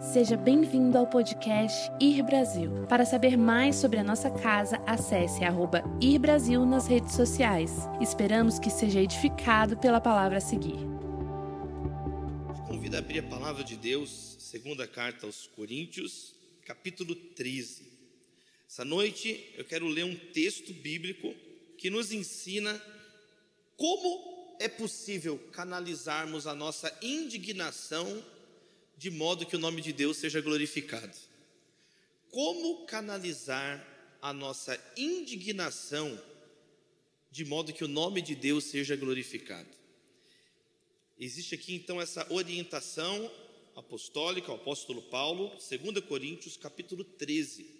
Seja bem-vindo ao podcast Ir Brasil. Para saber mais sobre a nossa casa, acesse arroba Ir Brasil nas redes sociais. Esperamos que seja edificado pela palavra a seguir. Convido a abrir a palavra de Deus, segunda carta aos Coríntios, capítulo 13. Essa noite eu quero ler um texto bíblico que nos ensina como é possível canalizarmos a nossa indignação de modo que o nome de Deus seja glorificado. Como canalizar a nossa indignação de modo que o nome de Deus seja glorificado? Existe aqui então essa orientação apostólica, o apóstolo Paulo, 2 Coríntios, capítulo 13,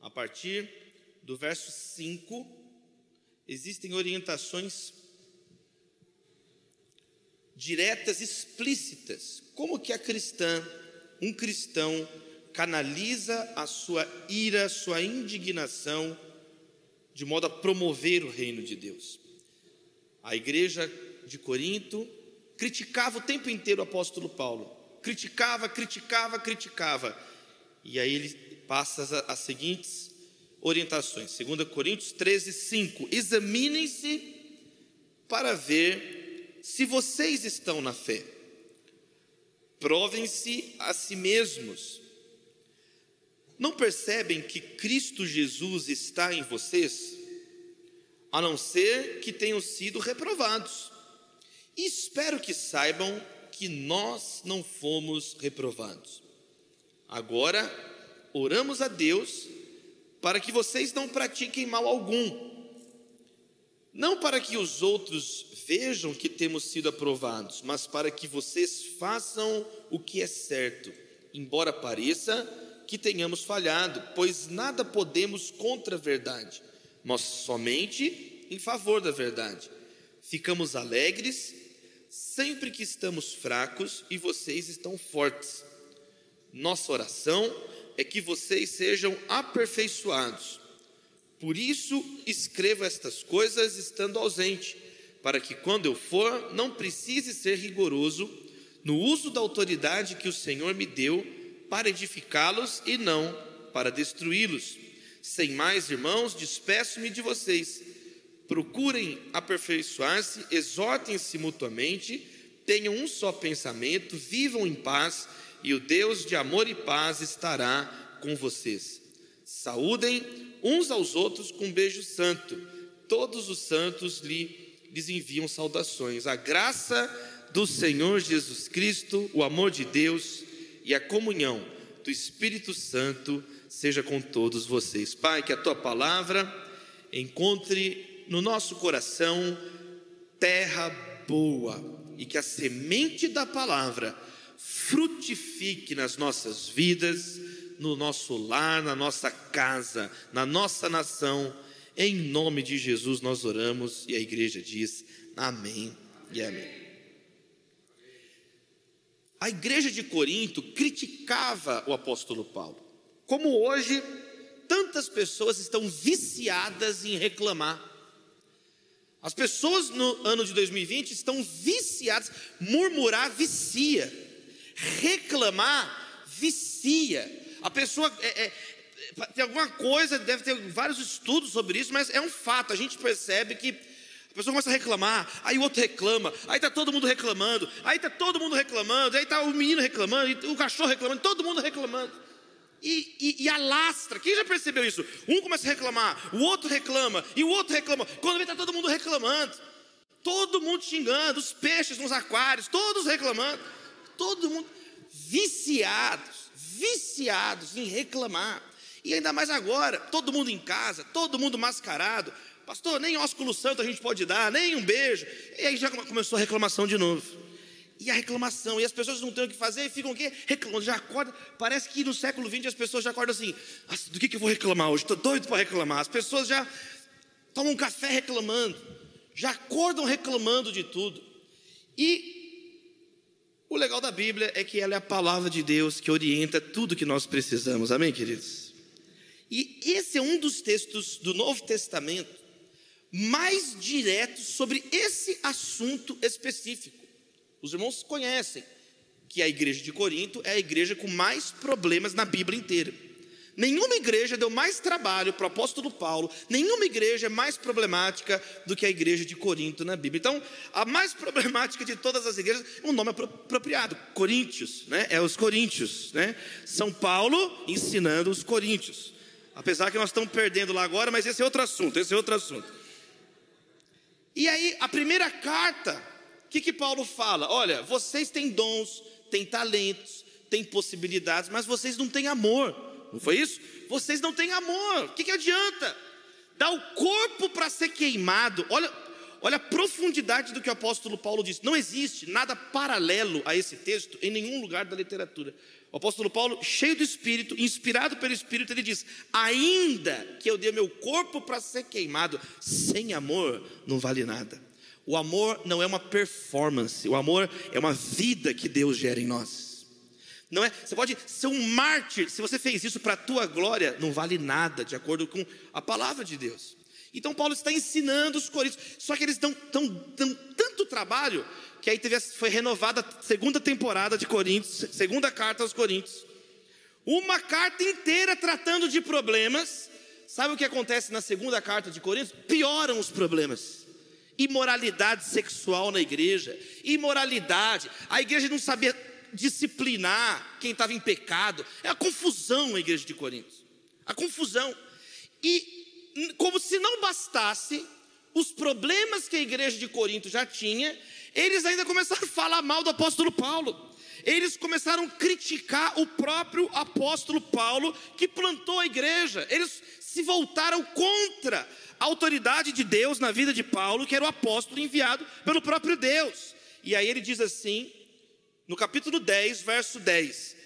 a partir do verso 5, existem orientações diretas, explícitas. Como que a cristã, um cristão, canaliza a sua ira, sua indignação, de modo a promover o reino de Deus. A igreja de Corinto criticava o tempo inteiro o apóstolo Paulo. Criticava, criticava, criticava. E aí ele passa as, as seguintes orientações. 2 Coríntios 13, 5. Examinem-se para ver se vocês estão na fé, provem-se a si mesmos. Não percebem que Cristo Jesus está em vocês, a não ser que tenham sido reprovados. E espero que saibam que nós não fomos reprovados. Agora, oramos a Deus para que vocês não pratiquem mal algum não para que os outros vejam que temos sido aprovados, mas para que vocês façam o que é certo, embora pareça que tenhamos falhado, pois nada podemos contra a verdade, mas somente em favor da verdade. Ficamos alegres sempre que estamos fracos e vocês estão fortes. Nossa oração é que vocês sejam aperfeiçoados por isso escrevo estas coisas estando ausente, para que quando eu for, não precise ser rigoroso no uso da autoridade que o Senhor me deu para edificá-los e não para destruí-los. Sem mais, irmãos, despeço-me de vocês. Procurem aperfeiçoar-se, exortem-se mutuamente, tenham um só pensamento, vivam em paz, e o Deus de amor e paz estará com vocês. Saúdem uns aos outros com um beijo santo. Todos os santos lhe, lhes enviam saudações. A graça do Senhor Jesus Cristo, o amor de Deus e a comunhão do Espírito Santo seja com todos vocês. Pai, que a tua palavra encontre no nosso coração terra boa e que a semente da palavra frutifique nas nossas vidas no nosso lar, na nossa casa, na nossa nação. Em nome de Jesus nós oramos e a igreja diz amém e amém. A igreja de Corinto criticava o apóstolo Paulo, como hoje tantas pessoas estão viciadas em reclamar. As pessoas no ano de 2020 estão viciadas, murmurar vicia, reclamar vicia. A pessoa é, é, tem alguma coisa, deve ter vários estudos sobre isso, mas é um fato. A gente percebe que a pessoa começa a reclamar, aí o outro reclama, aí está todo mundo reclamando, aí está todo mundo reclamando, aí está o menino reclamando, o cachorro reclamando, todo mundo reclamando. E, e, e, alastra, quem já percebeu isso? Um começa a reclamar, o outro reclama, e o outro reclama. Quando vê, está todo mundo reclamando, todo mundo xingando, os peixes nos aquários, todos reclamando, todo mundo viciados viciados em reclamar. E ainda mais agora, todo mundo em casa, todo mundo mascarado. Pastor, nem ósculo santo a gente pode dar, nem um beijo. E aí já começou a reclamação de novo. E a reclamação, e as pessoas não têm o que fazer e ficam o quê? Reclamando, já acordam. Parece que no século XX as pessoas já acordam assim: do que, que eu vou reclamar hoje? Estou doido para reclamar. As pessoas já tomam um café reclamando, já acordam reclamando de tudo. E o legal da Bíblia é que ela é a palavra de Deus que orienta tudo que nós precisamos, amém, queridos? E esse é um dos textos do Novo Testamento mais diretos sobre esse assunto específico. Os irmãos conhecem que a igreja de Corinto é a igreja com mais problemas na Bíblia inteira. Nenhuma igreja deu mais trabalho para o apóstolo Paulo, nenhuma igreja é mais problemática do que a igreja de Corinto na Bíblia. Então, a mais problemática de todas as igrejas, um nome apropriado, Coríntios, né? É os Coríntios, né? São Paulo ensinando os Coríntios. Apesar que nós estamos perdendo lá agora, mas esse é outro assunto, esse é outro assunto. E aí, a primeira carta, o que, que Paulo fala? Olha, vocês têm dons, têm talentos, têm possibilidades, mas vocês não têm amor. Não foi isso? Vocês não têm amor. O que, que adianta? Dar o corpo para ser queimado. Olha, olha a profundidade do que o apóstolo Paulo disse. Não existe nada paralelo a esse texto em nenhum lugar da literatura. O apóstolo Paulo, cheio do Espírito, inspirado pelo Espírito, ele diz: Ainda que eu dê meu corpo para ser queimado, sem amor não vale nada. O amor não é uma performance, o amor é uma vida que Deus gera em nós. Não é? Você pode ser um mártir, se você fez isso para a tua glória, não vale nada, de acordo com a palavra de Deus. Então Paulo está ensinando os coríntios, só que eles dão, dão, dão tanto trabalho que aí teve, foi renovada a segunda temporada de Coríntios, segunda carta aos Coríntios. Uma carta inteira tratando de problemas. Sabe o que acontece na segunda carta de Coríntios? Pioram os problemas. Imoralidade sexual na igreja, imoralidade. A igreja não sabia disciplinar quem estava em pecado. É a confusão na igreja de Corinto. A confusão. E como se não bastasse os problemas que a igreja de Corinto já tinha, eles ainda começaram a falar mal do apóstolo Paulo. Eles começaram a criticar o próprio apóstolo Paulo que plantou a igreja. Eles se voltaram contra a autoridade de Deus na vida de Paulo, que era o apóstolo enviado pelo próprio Deus. E aí ele diz assim: no capítulo 10, verso 10.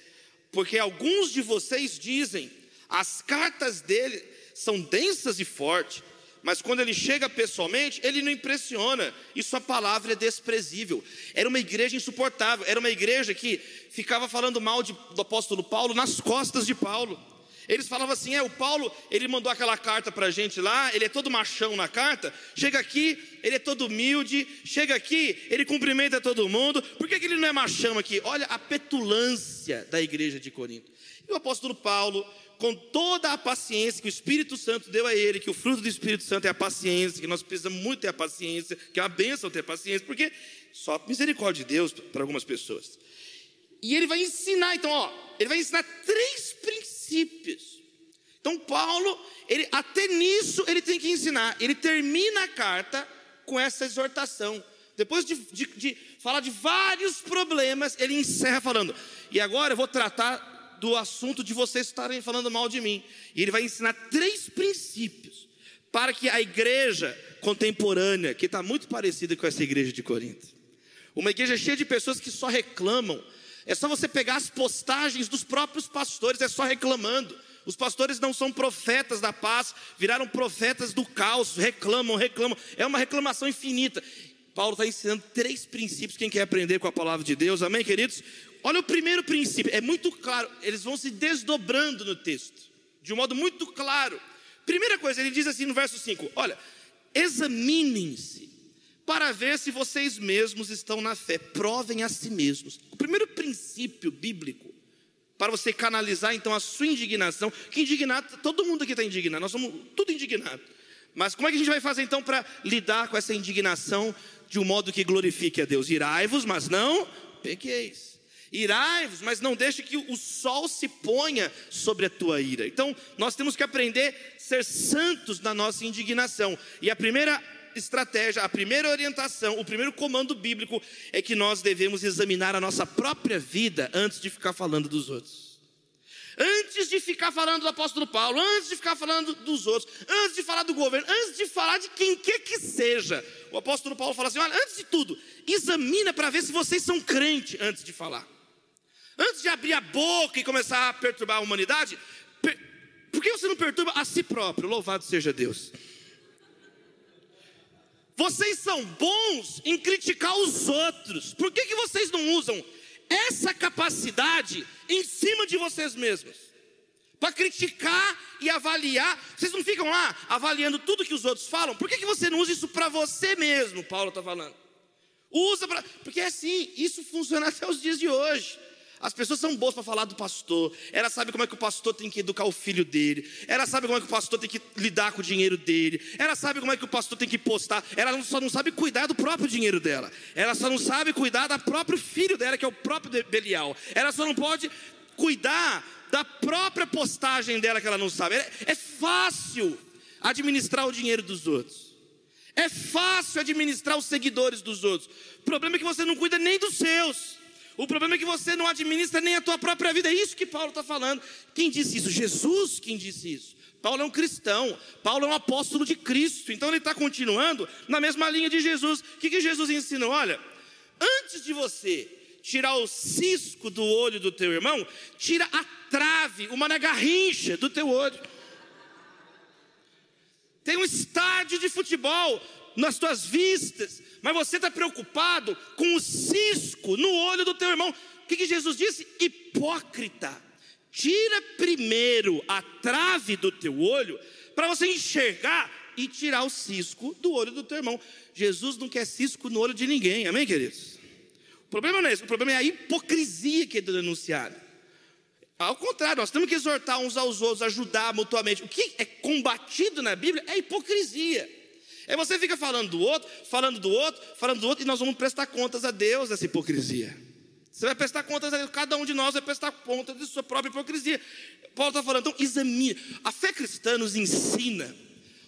Porque alguns de vocês dizem, as cartas dele são densas e fortes, mas quando ele chega pessoalmente, ele não impressiona, e sua palavra é desprezível. Era uma igreja insuportável, era uma igreja que ficava falando mal de, do apóstolo Paulo nas costas de Paulo. Eles falavam assim: é, o Paulo, ele mandou aquela carta para a gente lá, ele é todo machão na carta, chega aqui, ele é todo humilde, chega aqui, ele cumprimenta todo mundo, por que, que ele não é machão aqui? Olha a petulância da igreja de Corinto. E o apóstolo Paulo, com toda a paciência que o Espírito Santo deu a ele, que o fruto do Espírito Santo é a paciência, que nós precisamos muito ter a paciência, que é uma bênção ter paciência, porque só misericórdia de Deus para algumas pessoas. E ele vai ensinar, então, ó, ele vai ensinar três princípios. Então, Paulo, ele, até nisso, ele tem que ensinar. Ele termina a carta com essa exortação. Depois de, de, de falar de vários problemas, ele encerra falando: E agora eu vou tratar do assunto de vocês estarem falando mal de mim. E ele vai ensinar três princípios para que a igreja contemporânea, que está muito parecida com essa igreja de Corinto, uma igreja cheia de pessoas que só reclamam, é só você pegar as postagens dos próprios pastores, é só reclamando. Os pastores não são profetas da paz, viraram profetas do caos, reclamam, reclamam. É uma reclamação infinita. Paulo está ensinando três princípios. Quem quer aprender com a palavra de Deus, amém, queridos? Olha o primeiro princípio, é muito claro, eles vão se desdobrando no texto, de um modo muito claro. Primeira coisa, ele diz assim no verso 5: Olha, examinem-se para ver se vocês mesmos estão na fé. Provem a si mesmos. O primeiro princípio bíblico para você canalizar então a sua indignação, que indignado, todo mundo aqui está indignado, nós somos tudo indignado. Mas como é que a gente vai fazer então para lidar com essa indignação de um modo que glorifique a Deus? Irai-vos, mas não pequeis. Irai-vos, mas não deixe que o sol se ponha sobre a tua ira. Então, nós temos que aprender a ser santos na nossa indignação. E a primeira estratégia, a primeira orientação, o primeiro comando bíblico é que nós devemos examinar a nossa própria vida antes de ficar falando dos outros. Antes de ficar falando do apóstolo Paulo, antes de ficar falando dos outros, antes de falar do governo, antes de falar de quem quer que seja, o apóstolo Paulo fala assim: olha, antes de tudo, examina para ver se vocês são crentes antes de falar. Antes de abrir a boca e começar a perturbar a humanidade, por que você não perturba a si próprio? Louvado seja Deus. Vocês são bons em criticar os outros. Por que, que vocês não usam essa capacidade em cima de vocês mesmos? Para criticar e avaliar. Vocês não ficam lá avaliando tudo que os outros falam? Por que, que você não usa isso para você mesmo? Paulo está falando. Usa para. Porque é assim, isso funciona até os dias de hoje. As pessoas são boas para falar do pastor. Ela sabe como é que o pastor tem que educar o filho dele. Ela sabe como é que o pastor tem que lidar com o dinheiro dele. Ela sabe como é que o pastor tem que postar. Ela só não sabe cuidar do próprio dinheiro dela. Ela só não sabe cuidar do próprio filho dela, que é o próprio Belial. Ela só não pode cuidar da própria postagem dela que ela não sabe. É, é fácil administrar o dinheiro dos outros. É fácil administrar os seguidores dos outros. O problema é que você não cuida nem dos seus. O problema é que você não administra nem a tua própria vida. É isso que Paulo está falando. Quem disse isso? Jesus quem disse isso. Paulo é um cristão, Paulo é um apóstolo de Cristo, então ele está continuando na mesma linha de Jesus. O que, que Jesus ensinou? Olha, antes de você tirar o cisco do olho do teu irmão, tira a trave, uma garrincha do teu olho. Tem um estádio de futebol nas tuas vistas, mas você está preocupado com o cisco no olho do teu irmão. O que, que Jesus disse? Hipócrita, tira primeiro a trave do teu olho, para você enxergar e tirar o cisco do olho do teu irmão. Jesus não quer cisco no olho de ninguém, amém, queridos? O problema não é isso, o problema é a hipocrisia que é denunciada. Ao contrário, nós temos que exortar uns aos outros, ajudar mutuamente. O que é combatido na Bíblia é hipocrisia. É você fica falando do outro, falando do outro, falando do outro, e nós vamos prestar contas a Deus dessa hipocrisia. Você vai prestar contas a Deus, cada um de nós vai prestar contas de sua própria hipocrisia. Paulo está falando, então examine. A fé cristã nos ensina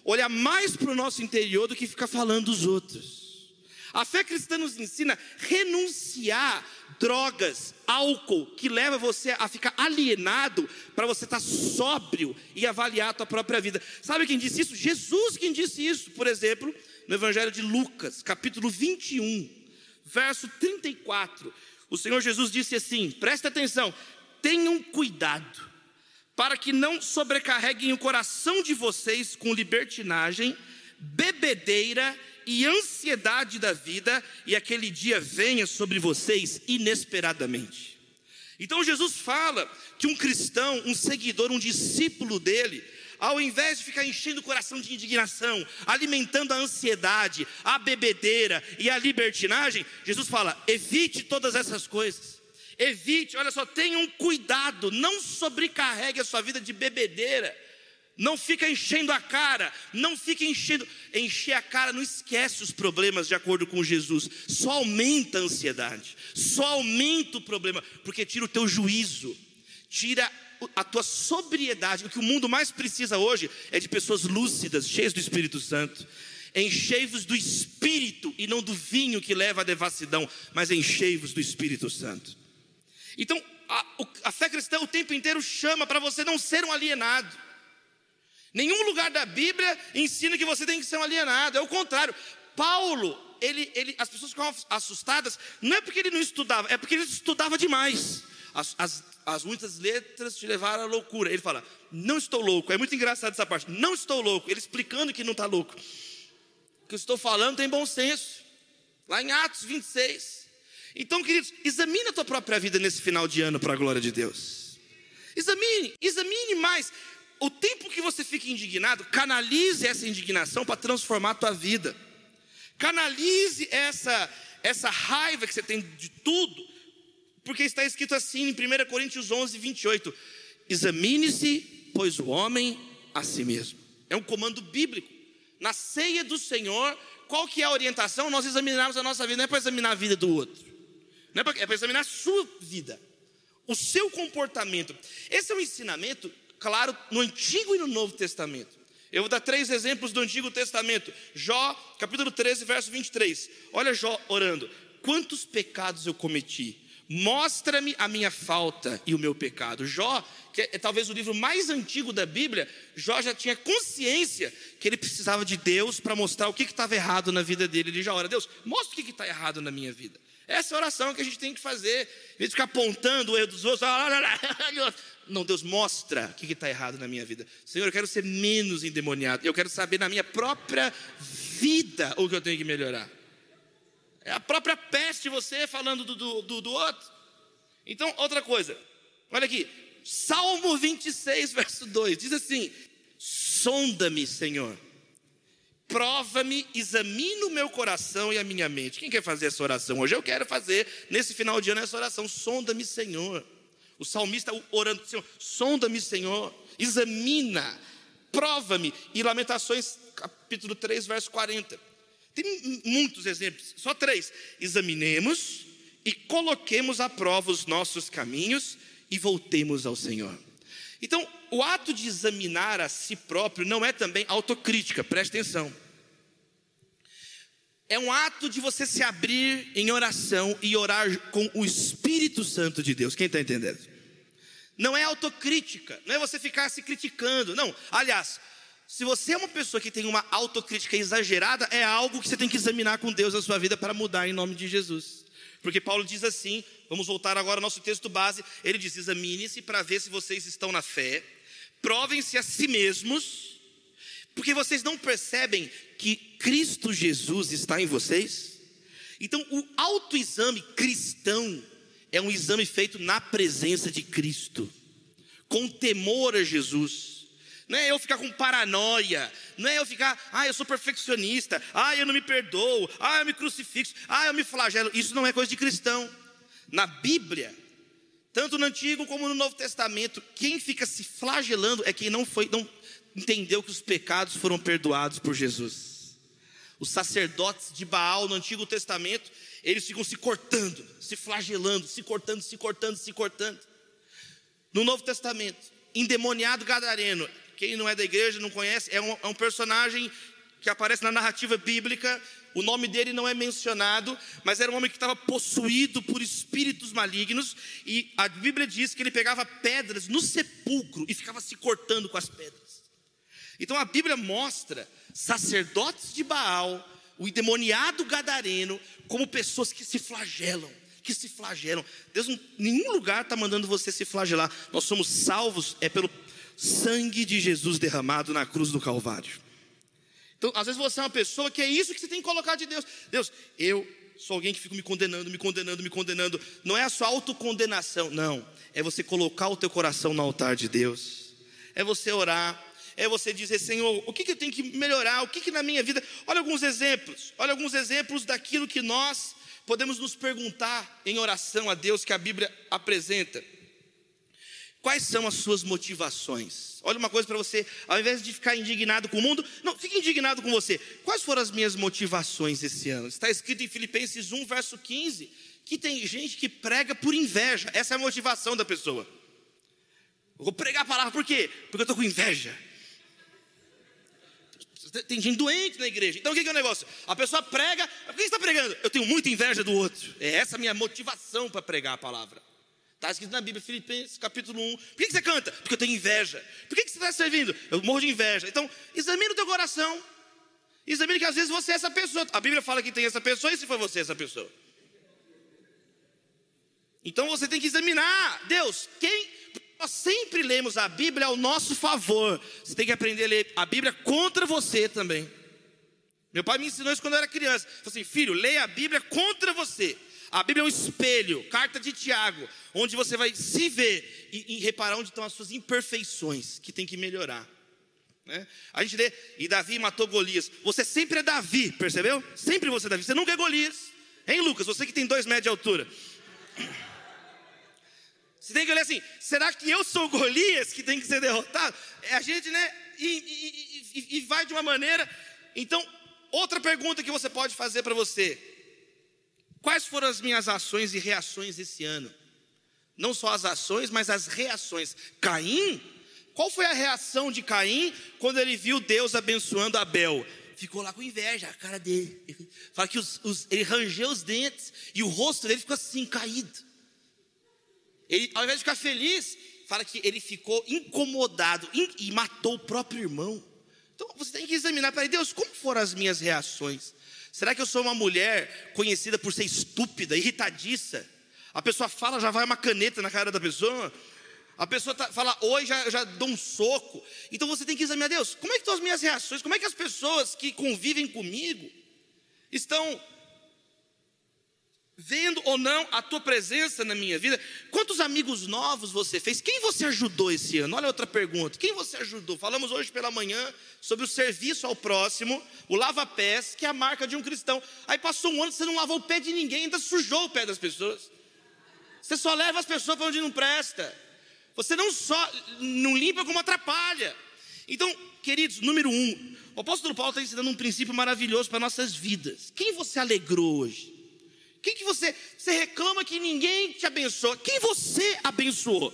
olhar mais para o nosso interior do que ficar falando dos outros. A fé cristã nos ensina renunciar drogas, álcool, que leva você a ficar alienado para você estar tá sóbrio e avaliar a tua própria vida. Sabe quem disse isso? Jesus quem disse isso, por exemplo, no Evangelho de Lucas, capítulo 21, verso 34. O Senhor Jesus disse assim: presta atenção, tenham cuidado, para que não sobrecarreguem o coração de vocês com libertinagem, bebedeira e ansiedade da vida, e aquele dia venha sobre vocês inesperadamente. Então Jesus fala que um cristão, um seguidor, um discípulo dele, ao invés de ficar enchendo o coração de indignação, alimentando a ansiedade, a bebedeira e a libertinagem, Jesus fala: evite todas essas coisas. Evite, olha só, tenham cuidado, não sobrecarregue a sua vida de bebedeira não fica enchendo a cara, não fica enchendo, encher a cara, não esquece os problemas de acordo com Jesus, só aumenta a ansiedade, só aumenta o problema, porque tira o teu juízo, tira a tua sobriedade. O que o mundo mais precisa hoje é de pessoas lúcidas, cheias do Espírito Santo. Enchei-vos do Espírito e não do vinho que leva à devassidão, mas enchei-vos do Espírito Santo. Então, a, a fé cristã o tempo inteiro chama para você não ser um alienado. Nenhum lugar da Bíblia ensina que você tem que ser um alienado, é o contrário. Paulo, ele, ele, as pessoas ficam assustadas, não é porque ele não estudava, é porque ele estudava demais. As, as, as muitas letras te levaram à loucura. Ele fala, não estou louco. É muito engraçado essa parte, não estou louco. Ele explicando que não está louco. O que eu estou falando tem bom senso. Lá em Atos 26. Então, queridos, examine a tua própria vida nesse final de ano para a glória de Deus. Examine, examine mais o tempo que você fica indignado, canalize essa indignação para transformar a tua vida. Canalize essa, essa raiva que você tem de tudo, porque está escrito assim em 1 Coríntios 11, 28. Examine-se, pois o homem a si mesmo. É um comando bíblico. Na ceia do Senhor, qual que é a orientação? Nós examinarmos a nossa vida, não é para examinar a vida do outro. Não é para, é examinar a sua vida, o seu comportamento. Esse é um ensinamento claro no Antigo e no Novo Testamento. Eu vou dar três exemplos do Antigo Testamento. Jó, capítulo 13, verso 23. Olha Jó orando: Quantos pecados eu cometi? Mostra-me a minha falta e o meu pecado. Jó, que é, talvez o livro mais antigo da Bíblia, Jó já tinha consciência que ele precisava de Deus para mostrar o que estava errado na vida dele. Ele já ora: Deus, mostra o que está errado na minha vida. Essa é oração que a gente tem que fazer. Em vez de ficar apontando o erro dos outros, não, Deus mostra o que está errado na minha vida. Senhor, eu quero ser menos endemoniado. Eu quero saber na minha própria vida o que eu tenho que melhorar. É a própria peste você falando do, do, do, outro. Então, outra coisa. Olha aqui. Salmo 26, verso 2. Diz assim: Sonda-me, Senhor, Prova-me, examina o meu coração e a minha mente. Quem quer fazer essa oração hoje? Eu quero fazer nesse final de ano essa oração. Sonda-me, Senhor. O salmista orando, Senhor, sonda-me, Senhor, examina, prova-me. E Lamentações, capítulo 3, verso 40. Tem muitos exemplos, só três. Examinemos e coloquemos à prova os nossos caminhos e voltemos ao Senhor. Então, o ato de examinar a si próprio não é também autocrítica, preste atenção. É um ato de você se abrir em oração e orar com o Espírito Santo de Deus. Quem está entendendo? Não é autocrítica, não é você ficar se criticando. Não, aliás, se você é uma pessoa que tem uma autocrítica exagerada, é algo que você tem que examinar com Deus na sua vida para mudar em nome de Jesus. Porque Paulo diz assim, vamos voltar agora ao nosso texto base, ele diz: examine-se para ver se vocês estão na fé, provem-se a si mesmos, porque vocês não percebem que Cristo Jesus está em vocês? Então, o autoexame cristão é um exame feito na presença de Cristo, com temor a Jesus. Não é eu ficar com paranoia, não é eu ficar, ah, eu sou perfeccionista, ah, eu não me perdoo, ah, eu me crucifixo, ah, eu me flagelo. Isso não é coisa de cristão. Na Bíblia, tanto no Antigo como no Novo Testamento, quem fica se flagelando é quem não foi, não entendeu que os pecados foram perdoados por Jesus. Os sacerdotes de Baal no Antigo Testamento, eles ficam se cortando, se flagelando, se cortando, se cortando, se cortando. No Novo Testamento, endemoniado gadareno, quem não é da igreja não conhece, é um, é um personagem que aparece na narrativa bíblica. O nome dele não é mencionado, mas era um homem que estava possuído por espíritos malignos, e a Bíblia diz que ele pegava pedras no sepulcro e ficava se cortando com as pedras. Então a Bíblia mostra sacerdotes de Baal, o endemoniado gadareno, como pessoas que se flagelam, que se flagelam. Deus em nenhum lugar está mandando você se flagelar. Nós somos salvos é pelo sangue de Jesus derramado na cruz do Calvário. Então, às vezes você é uma pessoa que é isso que você tem que colocar de Deus. Deus, eu sou alguém que fica me condenando, me condenando, me condenando. Não é a sua autocondenação, não. É você colocar o teu coração no altar de Deus. É você orar. É você dizer, Senhor, o que, que eu tenho que melhorar? O que, que na minha vida. Olha alguns exemplos. Olha alguns exemplos daquilo que nós podemos nos perguntar em oração a Deus que a Bíblia apresenta. Quais são as suas motivações? Olha uma coisa para você, ao invés de ficar indignado com o mundo, não, fique indignado com você. Quais foram as minhas motivações esse ano? Está escrito em Filipenses 1, verso 15, que tem gente que prega por inveja. Essa é a motivação da pessoa. Eu vou pregar a palavra por quê? Porque eu estou com inveja. Tem gente doente na igreja. Então o que é o negócio? A pessoa prega, por que está pregando? Eu tenho muita inveja do outro. É essa a minha motivação para pregar a palavra. Está escrito na Bíblia, Filipenses capítulo 1. Por que você canta? Porque eu tenho inveja. Por que você está servindo? Eu morro de inveja. Então, examine o teu coração. Examine que às vezes você é essa pessoa. A Bíblia fala que tem essa pessoa, e se foi você essa pessoa? Então você tem que examinar. Deus, quem. Nós sempre lemos a Bíblia ao nosso favor. Você tem que aprender a ler a Bíblia contra você também. Meu pai me ensinou isso quando eu era criança. Ele falou assim, filho, leia a Bíblia contra você. A Bíblia é um espelho, carta de Tiago, onde você vai se ver e, e reparar onde estão as suas imperfeições que tem que melhorar. Né? A gente lê, e Davi matou Golias. Você sempre é Davi, percebeu? Sempre você é Davi, você nunca é Golias. Hein, Lucas? Você que tem dois metros de altura. Você tem que olhar assim: será que eu sou Golias que tem que ser derrotado? É a gente, né? E, e, e, e vai de uma maneira. Então, outra pergunta que você pode fazer para você: Quais foram as minhas ações e reações esse ano? Não só as ações, mas as reações. Caim, qual foi a reação de Caim quando ele viu Deus abençoando Abel? Ficou lá com inveja, a cara dele. Fala que os, os, ele rangeu os dentes e o rosto dele ficou assim, caído. Ele, ao invés de ficar feliz, fala que ele ficou incomodado e matou o próprio irmão. Então você tem que examinar para Deus, como foram as minhas reações? Será que eu sou uma mulher conhecida por ser estúpida, irritadiça? A pessoa fala, já vai uma caneta na cara da pessoa. A pessoa tá, fala oi, já, já dou um soco. Então você tem que examinar, Deus, como é que estão as minhas reações? Como é que as pessoas que convivem comigo estão vendo ou não a tua presença na minha vida. Quantos amigos novos você fez? Quem você ajudou esse ano? Olha outra pergunta. Quem você ajudou? Falamos hoje pela manhã sobre o serviço ao próximo, o lava-pés, que é a marca de um cristão. Aí passou um ano, você não lavou o pé de ninguém, ainda sujou o pé das pessoas. Você só leva as pessoas para onde não presta. Você não só não limpa como atrapalha. Então, queridos, número um, o apóstolo Paulo está ensinando um princípio maravilhoso para nossas vidas. Quem você alegrou hoje? Quem que você, você reclama que ninguém te abençoa? Quem você abençoou?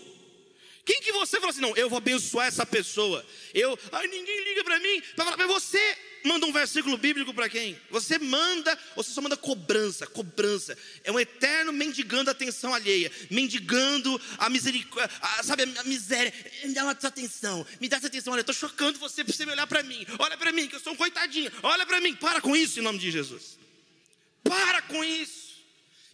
Quem que você falou assim, não, eu vou abençoar essa pessoa. Eu, ai, ninguém liga para mim. Você manda um versículo bíblico para quem? Você manda, ou você só manda cobrança, cobrança. É um eterno mendigando a atenção alheia, mendigando a misericórdia, sabe, a miséria. Me dá uma atenção, me dá essa atenção. Olha, eu estou chocando você para você me olhar para mim. Olha para mim, que eu sou um coitadinho. Olha para mim, para com isso em nome de Jesus. Para com isso.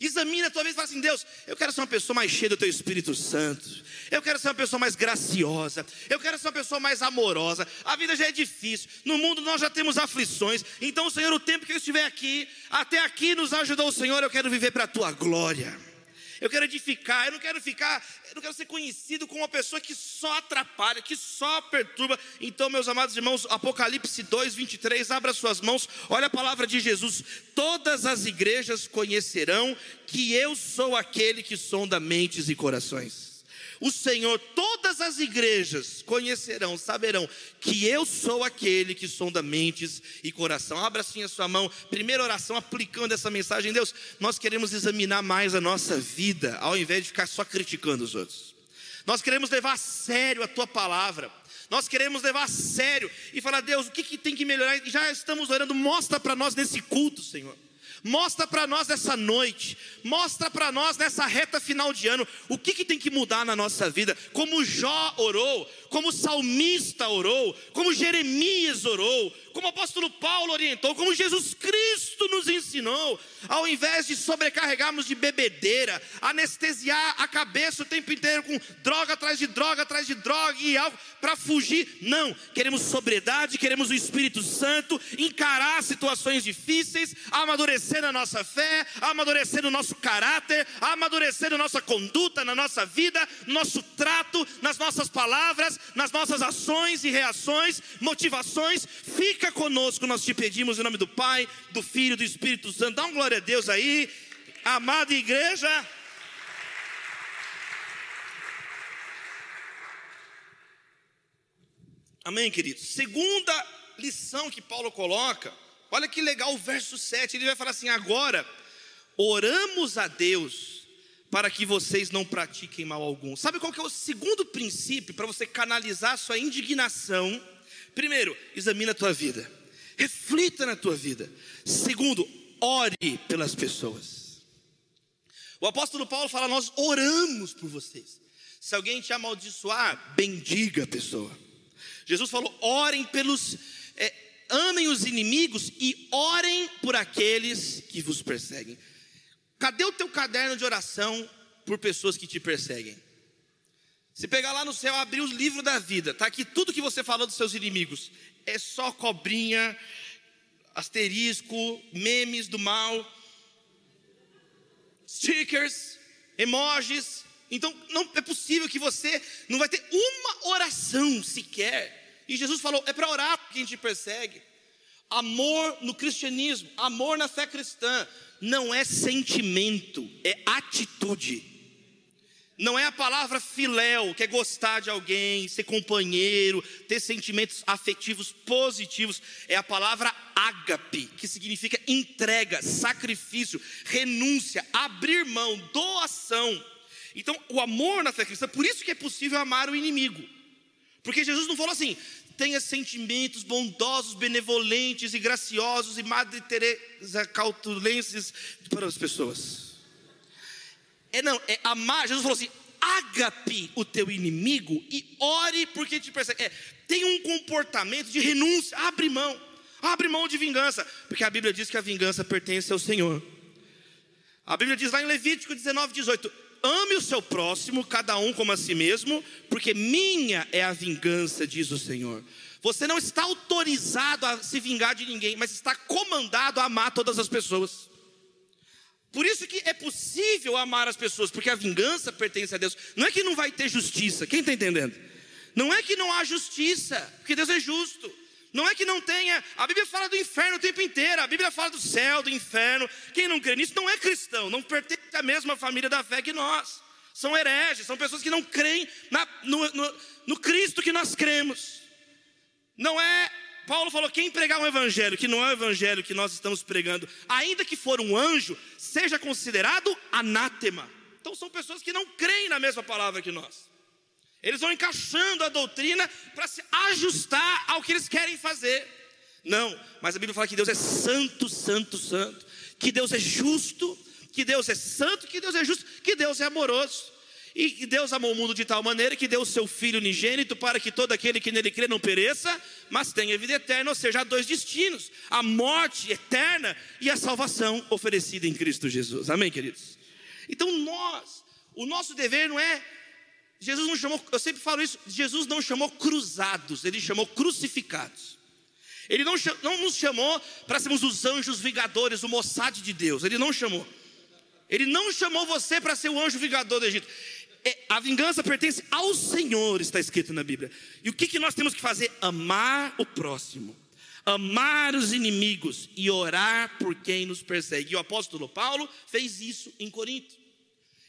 Examina a tua vida e fala assim: Deus, eu quero ser uma pessoa mais cheia do teu Espírito Santo. Eu quero ser uma pessoa mais graciosa. Eu quero ser uma pessoa mais amorosa. A vida já é difícil. No mundo nós já temos aflições. Então, Senhor, o tempo que eu estiver aqui, até aqui nos ajudou o Senhor. Eu quero viver para a tua glória eu quero edificar, eu não quero ficar, eu não quero ser conhecido como uma pessoa que só atrapalha, que só perturba. Então, meus amados irmãos, Apocalipse 2, 23, abra suas mãos, olha a palavra de Jesus: todas as igrejas conhecerão que eu sou aquele que sonda mentes e corações o Senhor, todas as igrejas conhecerão, saberão que eu sou aquele que sonda mentes e coração. Abra assim a sua mão, primeira oração, aplicando essa mensagem. Deus, nós queremos examinar mais a nossa vida, ao invés de ficar só criticando os outros. Nós queremos levar a sério a tua palavra. Nós queremos levar a sério e falar, Deus, o que, que tem que melhorar? Já estamos orando, mostra para nós nesse culto, Senhor. Mostra para nós essa noite, mostra para nós nessa reta final de ano, o que, que tem que mudar na nossa vida. Como Jó orou, como o salmista orou, como Jeremias orou, como o apóstolo Paulo orientou, como Jesus Cristo nos ensinou, ao invés de sobrecarregarmos de bebedeira, anestesiar a cabeça o tempo inteiro com droga atrás de droga atrás de droga e algo para fugir, não, queremos sobriedade, queremos o Espírito Santo, encarar situações difíceis, amadurecer na nossa fé, amadurecer no nosso caráter, amadurecer na nossa conduta, na nossa vida, no nosso trato, nas nossas palavras, nas nossas ações e reações, motivações, fica conosco, nós te pedimos em nome do Pai, do Filho do Espírito Santo. Dá uma glória a Deus aí, amada igreja. Amém, queridos? Segunda lição que Paulo coloca, olha que legal o verso 7, ele vai falar assim: agora oramos a Deus para que vocês não pratiquem mal algum. Sabe qual que é o segundo princípio para você canalizar sua indignação? Primeiro, examina a tua vida. Reflita na tua vida. Segundo, ore pelas pessoas. O apóstolo Paulo fala: Nós oramos por vocês. Se alguém te amaldiçoar, bendiga a pessoa. Jesus falou: orem pelos, é, amem os inimigos e orem por aqueles que vos perseguem. Cadê o teu caderno de oração por pessoas que te perseguem? Se pegar lá no céu, abrir o livro da vida, tá aqui tudo que você falou dos seus inimigos. É só cobrinha, asterisco, memes do mal, stickers, emojis. Então não é possível que você não vai ter uma oração sequer. E Jesus falou: é para orar por quem te persegue. Amor no cristianismo, amor na fé cristã, não é sentimento, é atitude. Não é a palavra filéu, que é gostar de alguém, ser companheiro, ter sentimentos afetivos positivos. É a palavra ágape, que significa entrega, sacrifício, renúncia, abrir mão, doação. Então, o amor na fé cristã, por isso que é possível amar o inimigo. Porque Jesus não falou assim, tenha sentimentos bondosos, benevolentes e graciosos e Madre Teresa cautulenses para as pessoas. É não, é amar. Jesus falou assim: agape o teu inimigo e ore porque te persegue. É, tem um comportamento de renúncia, abre mão, abre mão de vingança, porque a Bíblia diz que a vingança pertence ao Senhor. A Bíblia diz lá em Levítico 19, 18: ame o seu próximo, cada um como a si mesmo, porque minha é a vingança, diz o Senhor. Você não está autorizado a se vingar de ninguém, mas está comandado a amar todas as pessoas. Por isso que é possível amar as pessoas, porque a vingança pertence a Deus. Não é que não vai ter justiça, quem está entendendo? Não é que não há justiça, porque Deus é justo. Não é que não tenha, a Bíblia fala do inferno o tempo inteiro, a Bíblia fala do céu, do inferno. Quem não crê nisso não é cristão, não pertence à mesma família da fé que nós. São hereges, são pessoas que não creem na, no, no, no Cristo que nós cremos. Não é Paulo falou: quem pregar um evangelho que não é o evangelho que nós estamos pregando, ainda que for um anjo, seja considerado anátema. Então são pessoas que não creem na mesma palavra que nós. Eles vão encaixando a doutrina para se ajustar ao que eles querem fazer. Não, mas a Bíblia fala que Deus é santo, santo, santo, que Deus é justo, que Deus é santo, que Deus é justo, que Deus é amoroso. E que Deus amou o mundo de tal maneira que deu o seu Filho unigênito para que todo aquele que nele crê não pereça, mas tenha vida eterna, ou seja, há dois destinos: a morte eterna e a salvação oferecida em Cristo Jesus. Amém, queridos? Então nós, o nosso dever não é. Jesus não chamou, eu sempre falo isso, Jesus não chamou cruzados, ele chamou crucificados. Ele não, não nos chamou para sermos os anjos vingadores, o Mossad de Deus, ele não chamou. Ele não chamou você para ser o anjo vingador do Egito. É, a vingança pertence ao Senhor, está escrito na Bíblia. E o que, que nós temos que fazer? Amar o próximo, amar os inimigos e orar por quem nos persegue. E o apóstolo Paulo fez isso em Corinto.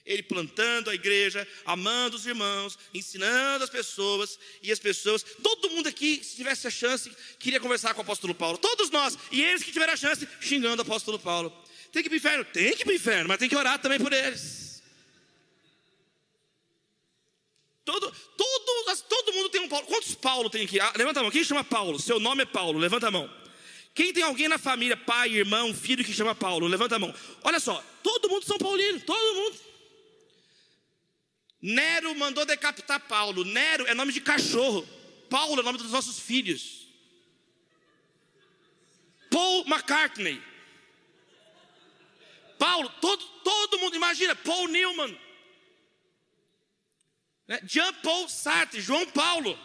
Ele plantando a igreja, amando os irmãos, ensinando as pessoas, e as pessoas, todo mundo aqui, se tivesse a chance, queria conversar com o apóstolo Paulo, todos nós, e eles que tiveram a chance, xingando o apóstolo Paulo. Tem que ir para o inferno? Tem que ir para o inferno, mas tem que orar também por eles. Todo, todo, todo mundo tem um Paulo. Quantos Paulo tem aqui? Ah, levanta a mão. Quem chama Paulo? Seu nome é Paulo. Levanta a mão. Quem tem alguém na família, pai, irmão, filho que chama Paulo? Levanta a mão. Olha só, todo mundo são paulinos, todo mundo. Nero mandou decapitar Paulo. Nero é nome de cachorro. Paulo é nome dos nossos filhos. Paul McCartney. Paulo, todo, todo mundo, imagina, Paul Newman. Né? Jean Paul Sartre, João Paulo.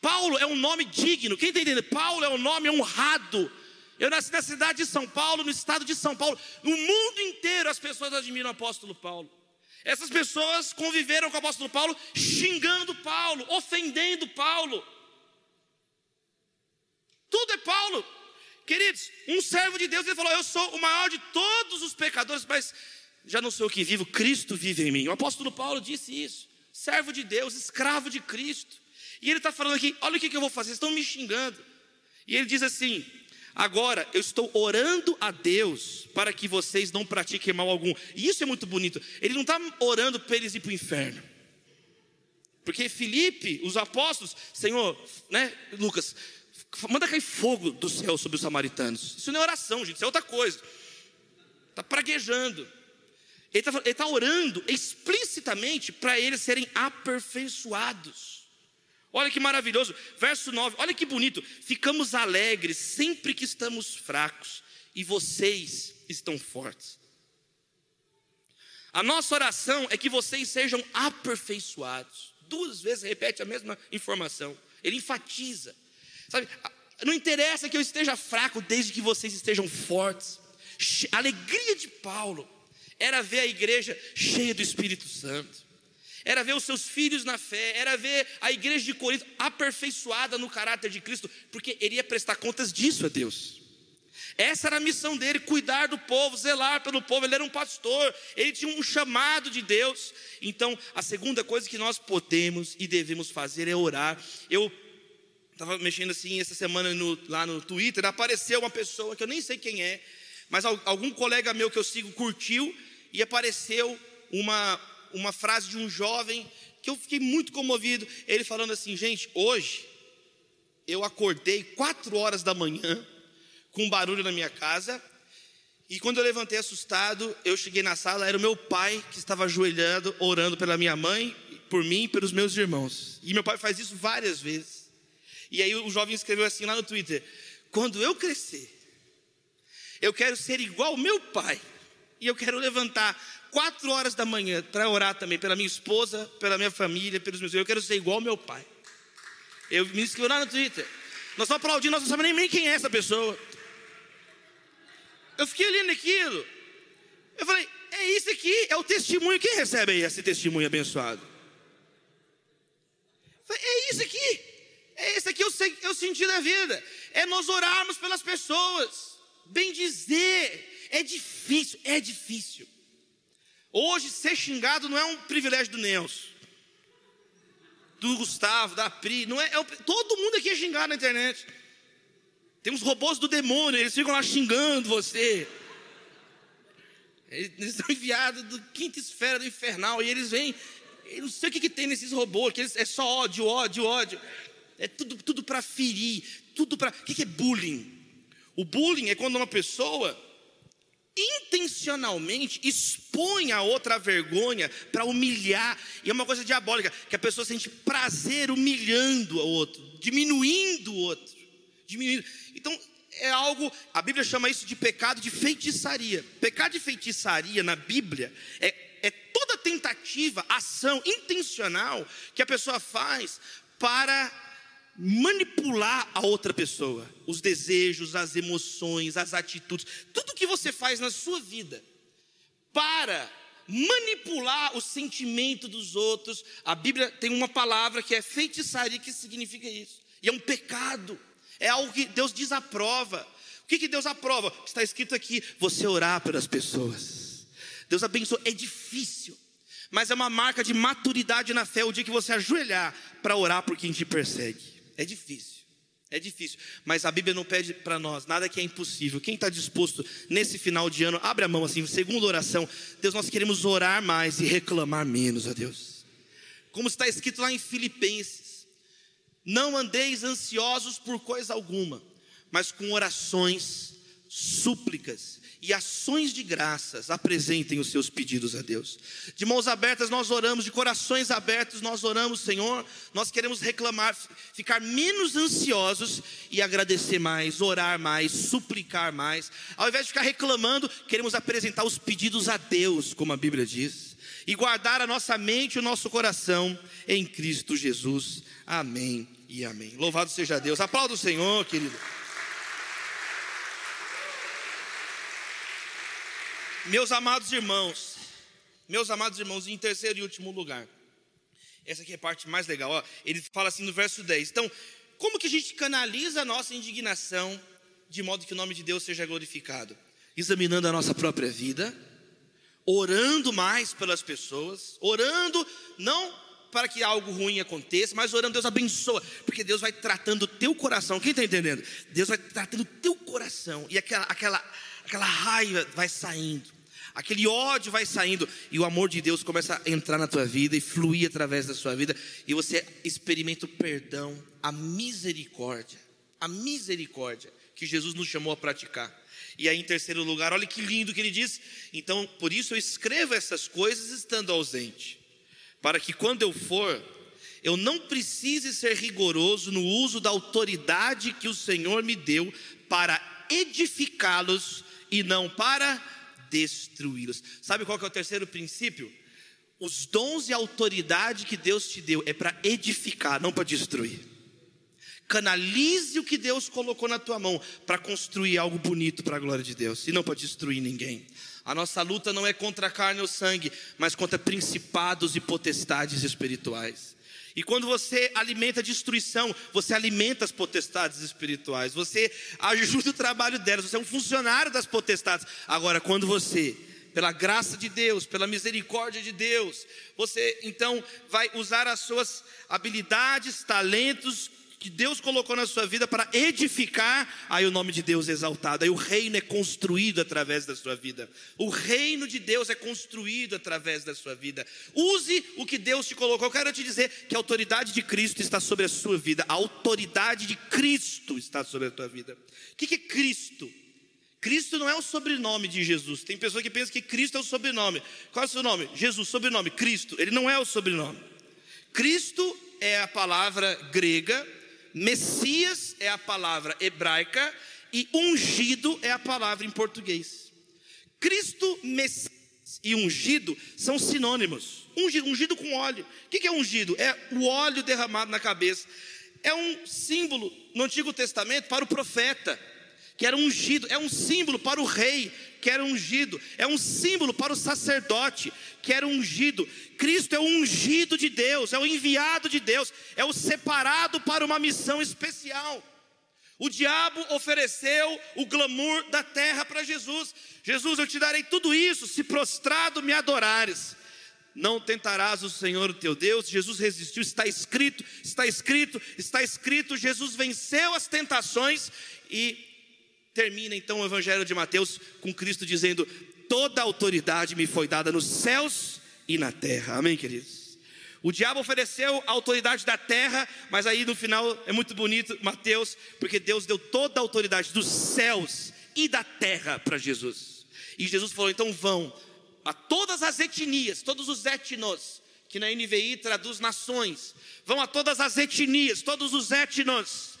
Paulo é um nome digno. Quem está entendendo? Paulo é um nome honrado. Eu nasci na cidade de São Paulo, no estado de São Paulo. No mundo inteiro as pessoas admiram o apóstolo Paulo. Essas pessoas conviveram com o apóstolo Paulo, xingando Paulo, ofendendo Paulo. Tudo é Paulo. Queridos, um servo de Deus, ele falou: Eu sou o maior de todos os pecadores, mas já não sou eu que vivo, Cristo vive em mim. O apóstolo Paulo disse isso servo de Deus, escravo de Cristo. E ele está falando aqui: olha o que, que eu vou fazer, vocês estão me xingando. E ele diz assim: agora eu estou orando a Deus para que vocês não pratiquem mal algum. E isso é muito bonito. Ele não está orando para eles ir para o inferno. Porque Felipe, os apóstolos, Senhor, né, Lucas, manda cair fogo do céu sobre os samaritanos. Isso não é oração, gente, isso é outra coisa. Está praguejando. Ele está tá orando explicitamente para eles serem aperfeiçoados. Olha que maravilhoso, verso 9, olha que bonito. Ficamos alegres sempre que estamos fracos e vocês estão fortes. A nossa oração é que vocês sejam aperfeiçoados. Duas vezes repete a mesma informação. Ele enfatiza. Sabe, não interessa que eu esteja fraco desde que vocês estejam fortes. A alegria de Paulo era ver a igreja cheia do Espírito Santo, era ver os seus filhos na fé, era ver a igreja de Corinto aperfeiçoada no caráter de Cristo, porque ele ia prestar contas disso a Deus. Essa era a missão dele, cuidar do povo, zelar pelo povo. Ele era um pastor, ele tinha um chamado de Deus. Então, a segunda coisa que nós podemos e devemos fazer é orar. Eu estava mexendo assim essa semana no, lá no Twitter, apareceu uma pessoa que eu nem sei quem é, mas algum colega meu que eu sigo curtiu e apareceu uma, uma frase de um jovem que eu fiquei muito comovido. Ele falando assim: gente, hoje eu acordei quatro horas da manhã com um barulho na minha casa. E quando eu levantei assustado, eu cheguei na sala, era o meu pai que estava ajoelhando, orando pela minha mãe, por mim e pelos meus irmãos. E meu pai faz isso várias vezes. E aí o jovem escreveu assim lá no Twitter: Quando eu crescer, eu quero ser igual ao meu pai e eu quero levantar quatro horas da manhã para orar também pela minha esposa, pela minha família, pelos meus. Eu quero ser igual ao meu pai. Eu me inscrevi lá no Twitter. Nós estamos aplaudindo, nós não sabemos nem quem é essa pessoa. Eu fiquei lendo aquilo. Eu falei, é isso aqui, é o testemunho. Quem recebe aí esse testemunho abençoado? Falei, é isso aqui. É esse aqui é o sentido da vida. É nós orarmos pelas pessoas. Bem dizer. É difícil, é difícil. Hoje ser xingado não é um privilégio do Nelson. Do Gustavo, da Pri, não é, é todo mundo aqui é xingado na internet. Tem uns robôs do demônio, eles ficam lá xingando você. Eles são enviados do quinta esfera do infernal e eles vêm. Eu não sei o que, que tem nesses robôs, que eles, é só ódio, ódio, ódio. É tudo, tudo para ferir, tudo para. O que, que é bullying? O bullying é quando uma pessoa intencionalmente expõe a outra vergonha para humilhar, e é uma coisa diabólica, que a pessoa sente prazer humilhando o outro, diminuindo o outro, diminuindo. Então, é algo, a Bíblia chama isso de pecado de feitiçaria. Pecado de feitiçaria na Bíblia é, é toda tentativa, ação intencional que a pessoa faz para manipular a outra pessoa, os desejos, as emoções, as atitudes, tudo que você faz na sua vida para manipular o sentimento dos outros. A Bíblia tem uma palavra que é feitiçaria que significa isso. E é um pecado. É algo que Deus desaprova. O que, que Deus aprova? Está escrito aqui: você orar pelas pessoas. Deus abençoa. É difícil, mas é uma marca de maturidade na fé o dia que você ajoelhar para orar por quem te persegue. É difícil. É difícil, mas a Bíblia não pede para nós nada que é impossível. Quem está disposto nesse final de ano, abre a mão assim, segunda oração. Deus, nós queremos orar mais e reclamar menos a Deus. Como está escrito lá em Filipenses não andeis ansiosos por coisa alguma, mas com orações, súplicas e ações de graças apresentem os seus pedidos a Deus. De mãos abertas nós oramos, de corações abertos nós oramos, Senhor. Nós queremos reclamar, ficar menos ansiosos e agradecer mais, orar mais, suplicar mais. Ao invés de ficar reclamando, queremos apresentar os pedidos a Deus, como a Bíblia diz, e guardar a nossa mente e o nosso coração em Cristo Jesus. Amém e amém. Louvado seja Deus. Aplauda o Senhor, querido. Meus amados irmãos, meus amados irmãos, em terceiro e último lugar, essa aqui é a parte mais legal, ó, ele fala assim no verso 10. Então, como que a gente canaliza a nossa indignação de modo que o nome de Deus seja glorificado? Examinando a nossa própria vida, orando mais pelas pessoas, orando não para que algo ruim aconteça, mas orando, Deus abençoa, porque Deus vai tratando o teu coração. Quem está entendendo? Deus vai tratando o teu coração, e aquela, aquela, aquela raiva vai saindo, aquele ódio vai saindo, e o amor de Deus começa a entrar na tua vida e fluir através da sua vida, e você experimenta o perdão, a misericórdia, a misericórdia que Jesus nos chamou a praticar. E aí, em terceiro lugar, olha que lindo que ele diz: então, por isso eu escrevo essas coisas estando ausente para que quando eu for, eu não precise ser rigoroso no uso da autoridade que o Senhor me deu para edificá-los e não para destruí-los. Sabe qual é o terceiro princípio? Os dons e autoridade que Deus te deu é para edificar, não para destruir. Canalize o que Deus colocou na tua mão para construir algo bonito para a glória de Deus e não para destruir ninguém. A nossa luta não é contra a carne ou sangue, mas contra principados e potestades espirituais. E quando você alimenta a destruição, você alimenta as potestades espirituais, você ajuda o trabalho delas, você é um funcionário das potestades. Agora, quando você, pela graça de Deus, pela misericórdia de Deus, você então vai usar as suas habilidades, talentos, que Deus colocou na sua vida para edificar, aí o nome de Deus é exaltado, aí o reino é construído através da sua vida. O reino de Deus é construído através da sua vida. Use o que Deus te colocou. Eu quero te dizer que a autoridade de Cristo está sobre a sua vida. A autoridade de Cristo está sobre a tua vida. O que é Cristo? Cristo não é o sobrenome de Jesus. Tem pessoa que pensa que Cristo é o sobrenome. Qual é o seu nome? Jesus, sobrenome, Cristo. Ele não é o sobrenome. Cristo é a palavra grega Messias é a palavra hebraica e ungido é a palavra em português. Cristo, Messias e ungido são sinônimos. Ungido, ungido com óleo. O que é ungido? É o óleo derramado na cabeça. É um símbolo no Antigo Testamento para o profeta que era ungido, é um símbolo para o rei, que era ungido, é um símbolo para o sacerdote, que era ungido. Cristo é o ungido de Deus, é o enviado de Deus, é o separado para uma missão especial. O diabo ofereceu o glamour da terra para Jesus. Jesus, eu te darei tudo isso se prostrado me adorares. Não tentarás o Senhor teu Deus. Jesus resistiu, está escrito, está escrito, está escrito. Jesus venceu as tentações e termina então o Evangelho de Mateus com Cristo dizendo: Toda autoridade me foi dada nos céus e na terra. Amém, queridos? O diabo ofereceu a autoridade da terra, mas aí no final é muito bonito, Mateus, porque Deus deu toda a autoridade dos céus e da terra para Jesus. E Jesus falou: então vão a todas as etnias, todos os etnos, que na NVI traduz nações, vão a todas as etnias, todos os etnos,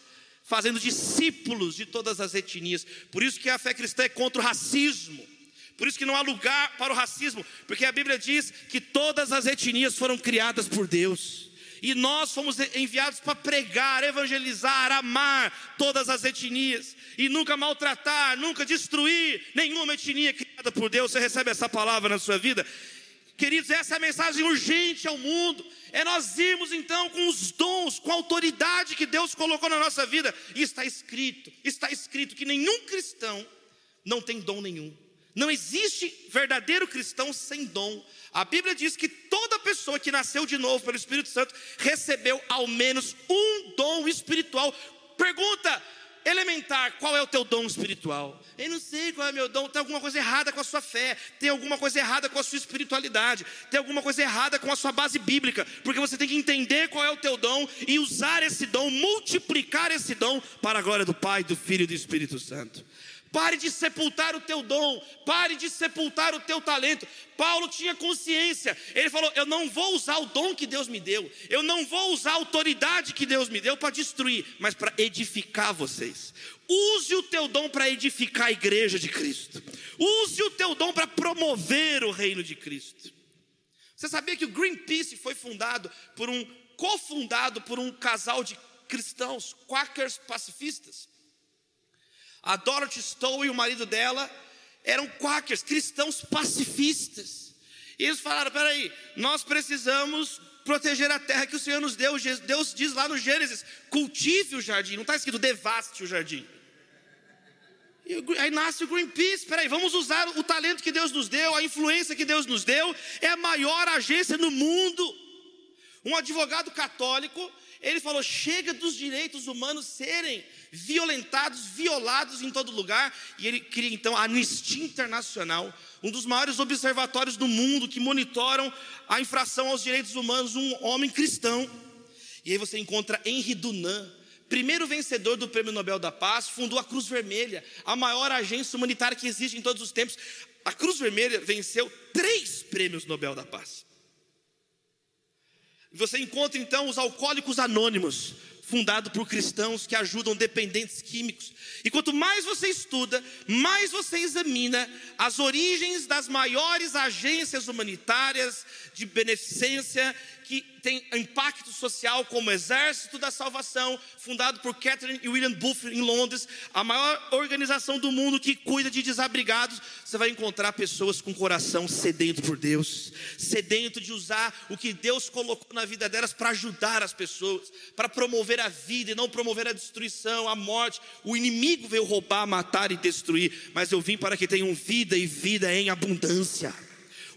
fazendo discípulos de todas as etnias. Por isso que a fé cristã é contra o racismo. Por isso que não há lugar para o racismo, porque a Bíblia diz que todas as etnias foram criadas por Deus. E nós fomos enviados para pregar, evangelizar, amar todas as etnias e nunca maltratar, nunca destruir nenhuma etnia criada por Deus. Você recebe essa palavra na sua vida? Queridos, essa é a mensagem urgente ao mundo. É nós irmos então com os dons, com a autoridade que Deus colocou na nossa vida. E está escrito, está escrito que nenhum cristão não tem dom nenhum. Não existe verdadeiro cristão sem dom. A Bíblia diz que toda pessoa que nasceu de novo pelo Espírito Santo recebeu ao menos um dom espiritual. Pergunta elementar: qual é o teu dom espiritual? Eu não sei qual é o meu dom. Tem alguma coisa errada com a sua fé, tem alguma coisa errada com a sua espiritualidade, tem alguma coisa errada com a sua base bíblica, porque você tem que entender qual é o teu dom e usar esse dom, multiplicar esse dom para a glória do Pai, do Filho e do Espírito Santo. Pare de sepultar o teu dom, pare de sepultar o teu talento. Paulo tinha consciência, ele falou: Eu não vou usar o dom que Deus me deu, eu não vou usar a autoridade que Deus me deu para destruir, mas para edificar vocês. Use o teu dom para edificar a igreja de Cristo, use o teu dom para promover o reino de Cristo. Você sabia que o Greenpeace foi fundado por um, cofundado por um casal de cristãos, quakers pacifistas? A Dorothy Stowe e o marido dela eram quakers, cristãos pacifistas. E eles falaram: peraí, nós precisamos proteger a terra que o Senhor nos deu. Deus diz lá no Gênesis: cultive o jardim, não está escrito devaste o jardim. E aí nasce o Greenpeace. Peraí, vamos usar o talento que Deus nos deu, a influência que Deus nos deu. É a maior agência no mundo. Um advogado católico, ele falou: chega dos direitos humanos serem violentados, violados em todo lugar, e ele cria então a Anistia Internacional, um dos maiores observatórios do mundo que monitoram a infração aos direitos humanos, um homem cristão. E aí você encontra Henri Dunant, primeiro vencedor do Prêmio Nobel da Paz, fundou a Cruz Vermelha, a maior agência humanitária que existe em todos os tempos. A Cruz Vermelha venceu três prêmios Nobel da Paz. Você encontra então os alcoólicos anônimos, fundado por cristãos que ajudam dependentes químicos. E quanto mais você estuda, mais você examina as origens das maiores agências humanitárias de beneficência que tem impacto social como Exército da Salvação, fundado por Catherine e William Booth em Londres, a maior organização do mundo que cuida de desabrigados. Você vai encontrar pessoas com coração sedento por Deus, sedento de usar o que Deus colocou na vida delas para ajudar as pessoas, para promover a vida e não promover a destruição, a morte. O inimigo veio roubar, matar e destruir, mas eu vim para que tenham vida e vida em abundância.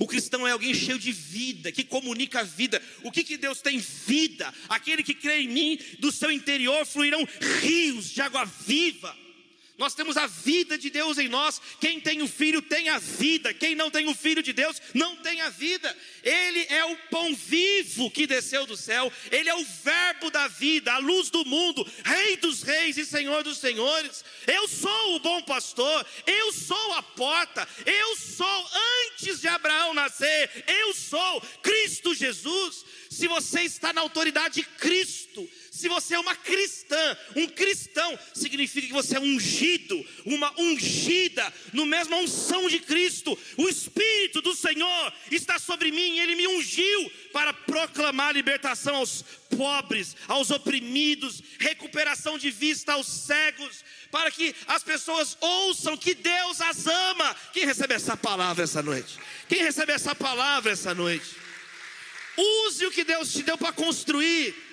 O cristão é alguém cheio de vida, que comunica a vida. O que, que Deus tem? Vida. Aquele que crê em mim, do seu interior fluirão rios de água viva. Nós temos a vida de Deus em nós. Quem tem o filho tem a vida. Quem não tem o filho de Deus não tem a vida. Ele é o pão vivo que desceu do céu. Ele é o verbo da vida, a luz do mundo, Rei dos reis e Senhor dos senhores. Eu sou o bom pastor. Eu sou a porta. Eu sou antes de Abraão nascer. Eu sou Cristo Jesus. Se você está na autoridade de Cristo, Se você é uma cristã, um cristão, significa que você é ungido, uma ungida, no mesmo unção de Cristo. O Espírito do Senhor está sobre mim, ele me ungiu para proclamar libertação aos pobres, aos oprimidos, recuperação de vista aos cegos, para que as pessoas ouçam que Deus as ama. Quem recebe essa palavra essa noite? Quem recebe essa palavra essa noite? Use o que Deus te deu para construir.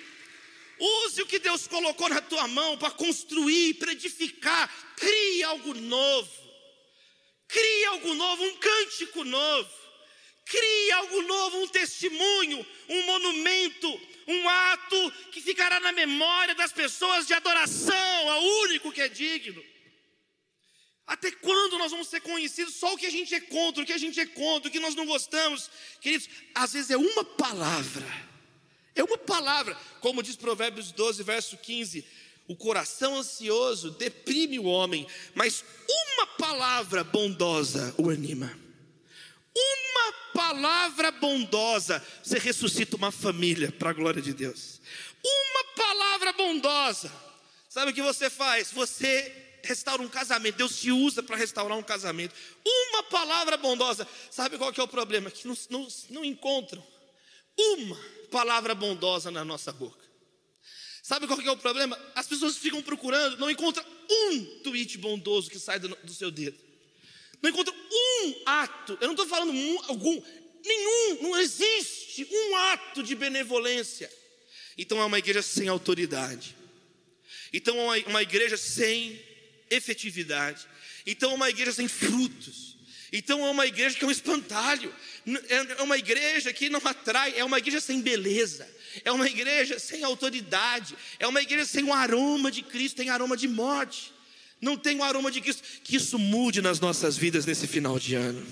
Use o que Deus colocou na tua mão para construir, para edificar. Crie algo novo. Crie algo novo, um cântico novo. Crie algo novo, um testemunho, um monumento, um ato que ficará na memória das pessoas de adoração ao único que é digno. Até quando nós vamos ser conhecidos só o que a gente é contra, o que a gente é contra, o que nós não gostamos? Queridos, às vezes é uma palavra é uma palavra, como diz Provérbios 12, verso 15: o coração ansioso deprime o homem, mas uma palavra bondosa o anima. Uma palavra bondosa, você ressuscita uma família para a glória de Deus. Uma palavra bondosa, sabe o que você faz? Você restaura um casamento, Deus te usa para restaurar um casamento. Uma palavra bondosa, sabe qual que é o problema? Que não, não, não encontram uma palavra bondosa na nossa boca. Sabe qual que é o problema? As pessoas ficam procurando, não encontram um tweet bondoso que sai do, do seu dedo. Não encontram um ato. Eu não estou falando um, algum, nenhum, não existe um ato de benevolência. Então é uma igreja sem autoridade. Então é uma, uma igreja sem efetividade. Então é uma igreja sem frutos. Então é uma igreja que é um espantalho. É uma igreja que não atrai, é uma igreja sem beleza, é uma igreja sem autoridade, é uma igreja sem o aroma de Cristo, tem aroma de morte, não tem o aroma de Cristo. Que isso mude nas nossas vidas nesse final de ano,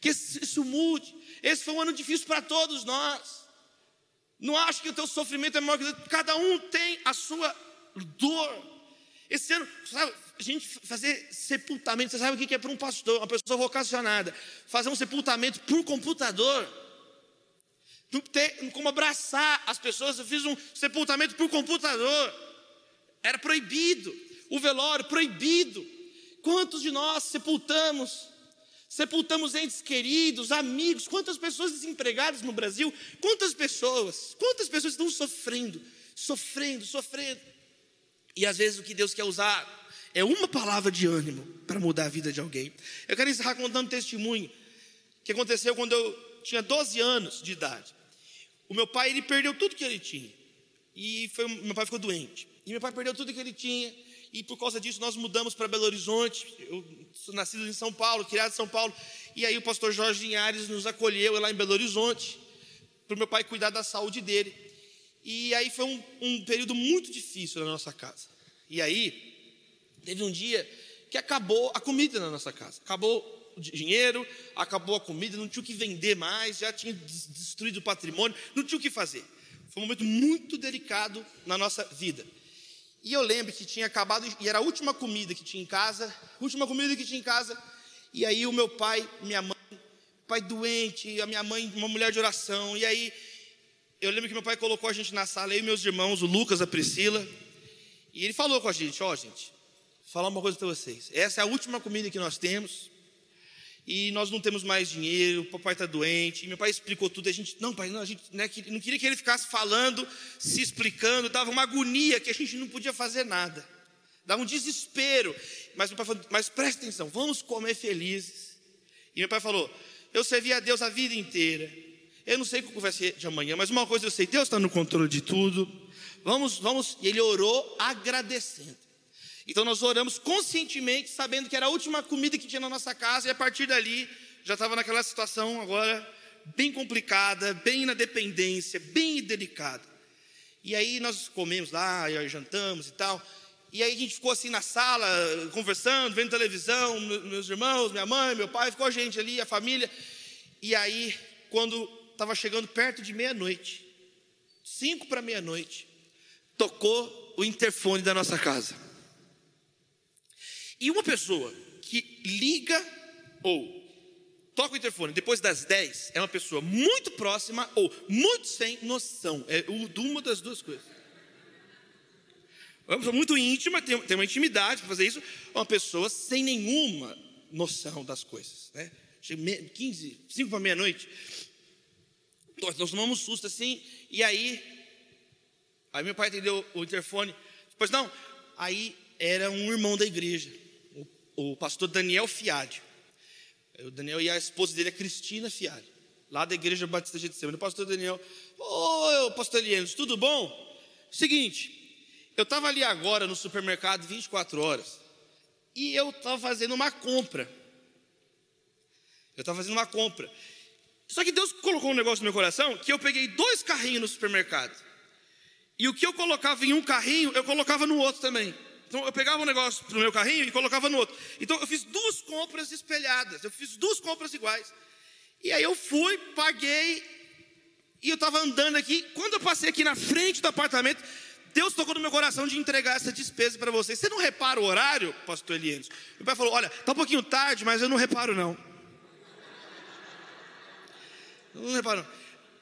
que isso mude. Esse foi um ano difícil para todos nós. Não acho que o teu sofrimento é maior que cada um tem a sua dor. Esse ano, sabe, a gente fazer sepultamento, você sabe o que é para um pastor, uma pessoa vocacionada, fazer um sepultamento por computador. Não ter como abraçar as pessoas, eu fiz um sepultamento por computador. Era proibido. O velório, proibido. Quantos de nós sepultamos? Sepultamos entes queridos, amigos, quantas pessoas desempregadas no Brasil, quantas pessoas, quantas pessoas estão sofrendo, sofrendo, sofrendo. E às vezes o que Deus quer usar é uma palavra de ânimo para mudar a vida de alguém. Eu quero encerrar contando um testemunho que aconteceu quando eu tinha 12 anos de idade. O meu pai, ele perdeu tudo que ele tinha. E foi, meu pai ficou doente. E meu pai perdeu tudo que ele tinha. E por causa disso nós mudamos para Belo Horizonte. Eu sou nascido em São Paulo, criado em São Paulo. E aí o pastor Jorge Linhares nos acolheu lá em Belo Horizonte. Para o meu pai cuidar da saúde dele. E aí foi um, um período muito difícil na nossa casa. E aí Teve um dia que acabou a comida na nossa casa. Acabou o dinheiro, acabou a comida, não tinha o que vender mais, já tinha destruído o patrimônio, não tinha o que fazer. Foi um momento muito delicado na nossa vida. E eu lembro que tinha acabado, e era a última comida que tinha em casa, última comida que tinha em casa. E aí o meu pai, minha mãe, pai doente, a minha mãe, uma mulher de oração. E aí eu lembro que meu pai colocou a gente na sala, eu e meus irmãos, o Lucas, a Priscila. E ele falou com a gente: Ó, oh, gente, falar uma coisa para vocês. Essa é a última comida que nós temos. E nós não temos mais dinheiro, o papai está doente. E meu pai explicou tudo. A gente, não, pai, não, a gente né, não queria que ele ficasse falando, se explicando. Dava uma agonia que a gente não podia fazer nada. Dava um desespero. Mas meu pai falou, mas presta atenção, vamos comer felizes. E meu pai falou, eu servi a Deus a vida inteira. Eu não sei o que vai ser de amanhã, mas uma coisa eu sei, Deus está no controle de tudo. Vamos, vamos. E ele orou agradecendo. Então nós oramos conscientemente, sabendo que era a última comida que tinha na nossa casa, e a partir dali já estava naquela situação agora bem complicada, bem na dependência, bem delicada. E aí nós comemos lá, jantamos e tal. E aí a gente ficou assim na sala, conversando, vendo televisão, meus irmãos, minha mãe, meu pai, ficou a gente ali, a família. E aí, quando estava chegando perto de meia-noite, cinco para meia-noite, tocou o interfone da nossa casa. E uma pessoa que liga ou toca o interfone depois das 10 é uma pessoa muito próxima ou muito sem noção. É uma das duas coisas. uma pessoa muito íntima, tem, tem uma intimidade para fazer isso, uma pessoa sem nenhuma noção das coisas. Né? 15, 5 para meia-noite. Nós, tomamos susto assim, e aí, aí meu pai atendeu o interfone. Pois não, aí era um irmão da igreja, o, o pastor Daniel Fiade. O Daniel e a esposa dele, a Cristina Fiade, lá da igreja Batista de Semana. O pastor Daniel, ô pastor Elianos, tudo bom? Seguinte, eu estava ali agora no supermercado 24 horas e eu estava fazendo uma compra. Eu estava fazendo uma compra. Só que Deus colocou um negócio no meu coração que eu peguei dois carrinhos no supermercado. E o que eu colocava em um carrinho, eu colocava no outro também. Então eu pegava um negócio no meu carrinho e colocava no outro. Então eu fiz duas compras espelhadas, eu fiz duas compras iguais. E aí eu fui, paguei, e eu estava andando aqui. Quando eu passei aqui na frente do apartamento, Deus tocou no meu coração de entregar essa despesa para vocês. Você não repara o horário, pastor Elianos? Meu pai falou: Olha, está um pouquinho tarde, mas eu não reparo não. Não reparo.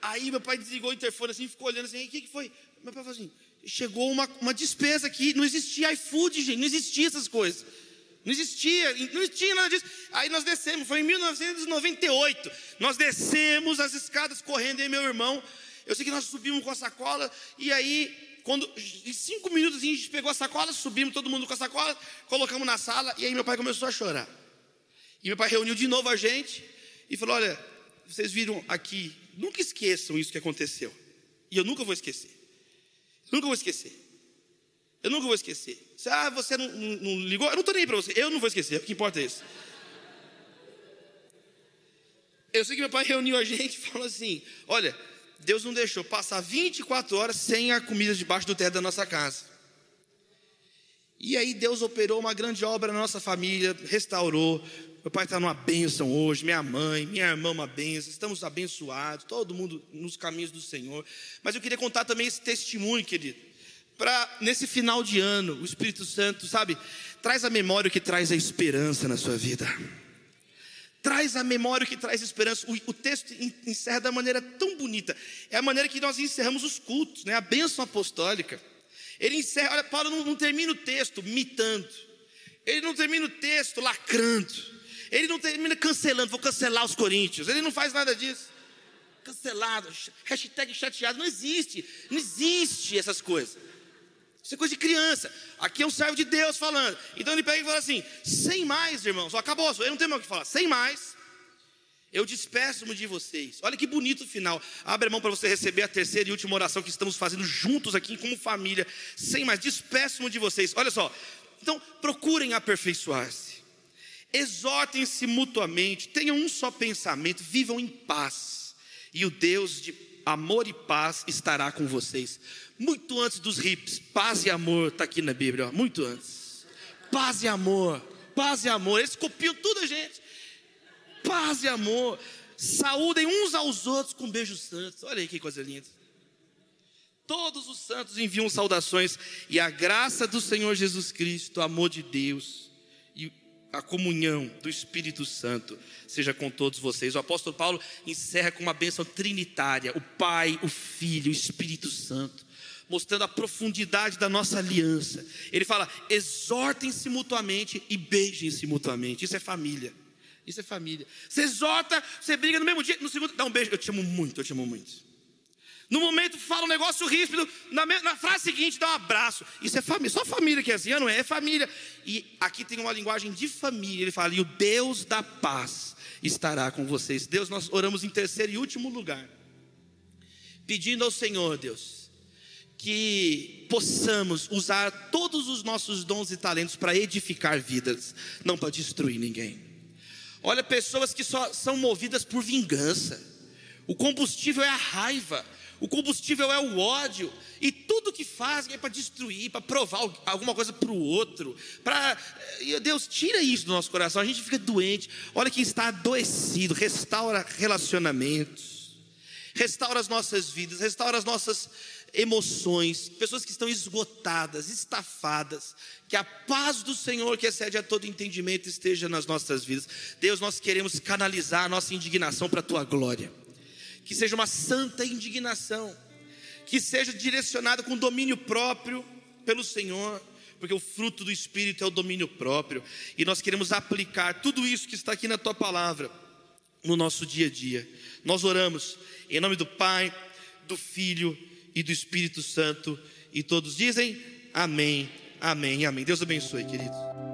Aí meu pai desligou o interfone assim, ficou olhando assim: O que, que foi? Meu pai falou assim: chegou uma, uma despesa aqui, não existia iFood, gente, não existia essas coisas. Não existia, não existia nada disso. Aí nós descemos, foi em 1998. Nós descemos as escadas correndo, e meu irmão. Eu sei que nós subimos com a sacola, e aí, quando, em cinco minutos, a gente pegou a sacola, subimos todo mundo com a sacola, colocamos na sala, e aí meu pai começou a chorar. E meu pai reuniu de novo a gente e falou: Olha, vocês viram aqui, nunca esqueçam isso que aconteceu. E eu nunca vou esquecer. Nunca vou esquecer. Eu nunca vou esquecer. Ah, você não, não, não ligou? Eu não estou nem para você. Eu não vou esquecer. O que importa é isso. Eu sei que meu pai reuniu a gente e falou assim: Olha, Deus não deixou passar 24 horas sem a comida debaixo do teto da nossa casa. E aí Deus operou uma grande obra na nossa família, restaurou. Meu pai está numa bênção hoje, minha mãe, minha irmã uma bênção, estamos abençoados, todo mundo nos caminhos do Senhor. Mas eu queria contar também esse testemunho, querido, para nesse final de ano, o Espírito Santo, sabe, traz a memória que traz a esperança na sua vida. Traz a memória que traz esperança. O, o texto encerra da maneira tão bonita. É a maneira que nós encerramos os cultos, né? a bênção apostólica. Ele encerra, olha, Paulo não, não termina o texto mitando. Ele não termina o texto lacrando. Ele não termina cancelando, vou cancelar os coríntios. Ele não faz nada disso. Cancelado, hashtag chateado, não existe. Não existe essas coisas. Isso é coisa de criança. Aqui é um servo de Deus falando. Então ele pega e fala assim: sem mais, irmãos, acabou, eu não tenho mais o que falar. Sem mais, eu despeço-me de vocês. Olha que bonito o final. Abre a mão para você receber a terceira e última oração que estamos fazendo juntos aqui como família. Sem mais, despeço-me de vocês. Olha só. Então, procurem aperfeiçoar-se exortem-se mutuamente, tenham um só pensamento, vivam em paz, e o Deus de amor e paz estará com vocês. Muito antes dos hips, paz e amor está aqui na Bíblia, ó, muito antes. Paz e amor, paz e amor, eles copiam tudo a gente. Paz e amor, saúdem uns aos outros com beijos santos. Olha aí que coisa linda. Todos os santos enviam saudações e a graça do Senhor Jesus Cristo, o amor de Deus a comunhão do Espírito Santo seja com todos vocês. O apóstolo Paulo encerra com uma bênção trinitária: o Pai, o Filho, o Espírito Santo, mostrando a profundidade da nossa aliança. Ele fala: exortem-se mutuamente e beijem-se mutuamente. Isso é família. Isso é família. Você exorta, você briga no mesmo dia, no segundo, dá um beijo. Eu te amo muito, eu te amo muito. No momento fala um negócio ríspido, na, na, frase seguinte dá um abraço. Isso é família, só família que é assim, não é? É família. E aqui tem uma linguagem de família. Ele fala: e o Deus da paz estará com vocês. Deus, nós oramos em terceiro e último lugar, pedindo ao Senhor, Deus, que possamos usar todos os nossos dons e talentos para edificar vidas, não para destruir ninguém. Olha, pessoas que só são movidas por vingança. O combustível é a raiva. O combustível é o ódio. E tudo que fazem é para destruir, para provar alguma coisa para o outro. Para Deus, tira isso do nosso coração. A gente fica doente. Olha quem está adoecido. Restaura relacionamentos. Restaura as nossas vidas. Restaura as nossas emoções. Pessoas que estão esgotadas, estafadas. Que a paz do Senhor, que excede a todo entendimento, esteja nas nossas vidas. Deus, nós queremos canalizar a nossa indignação para a tua glória que seja uma santa indignação, que seja direcionada com domínio próprio, pelo Senhor, porque o fruto do Espírito é o domínio próprio, e nós queremos aplicar tudo isso que está aqui na tua palavra no nosso dia a dia. Nós oramos em nome do Pai, do Filho e do Espírito Santo, e todos dizem amém, amém, amém. Deus abençoe, queridos.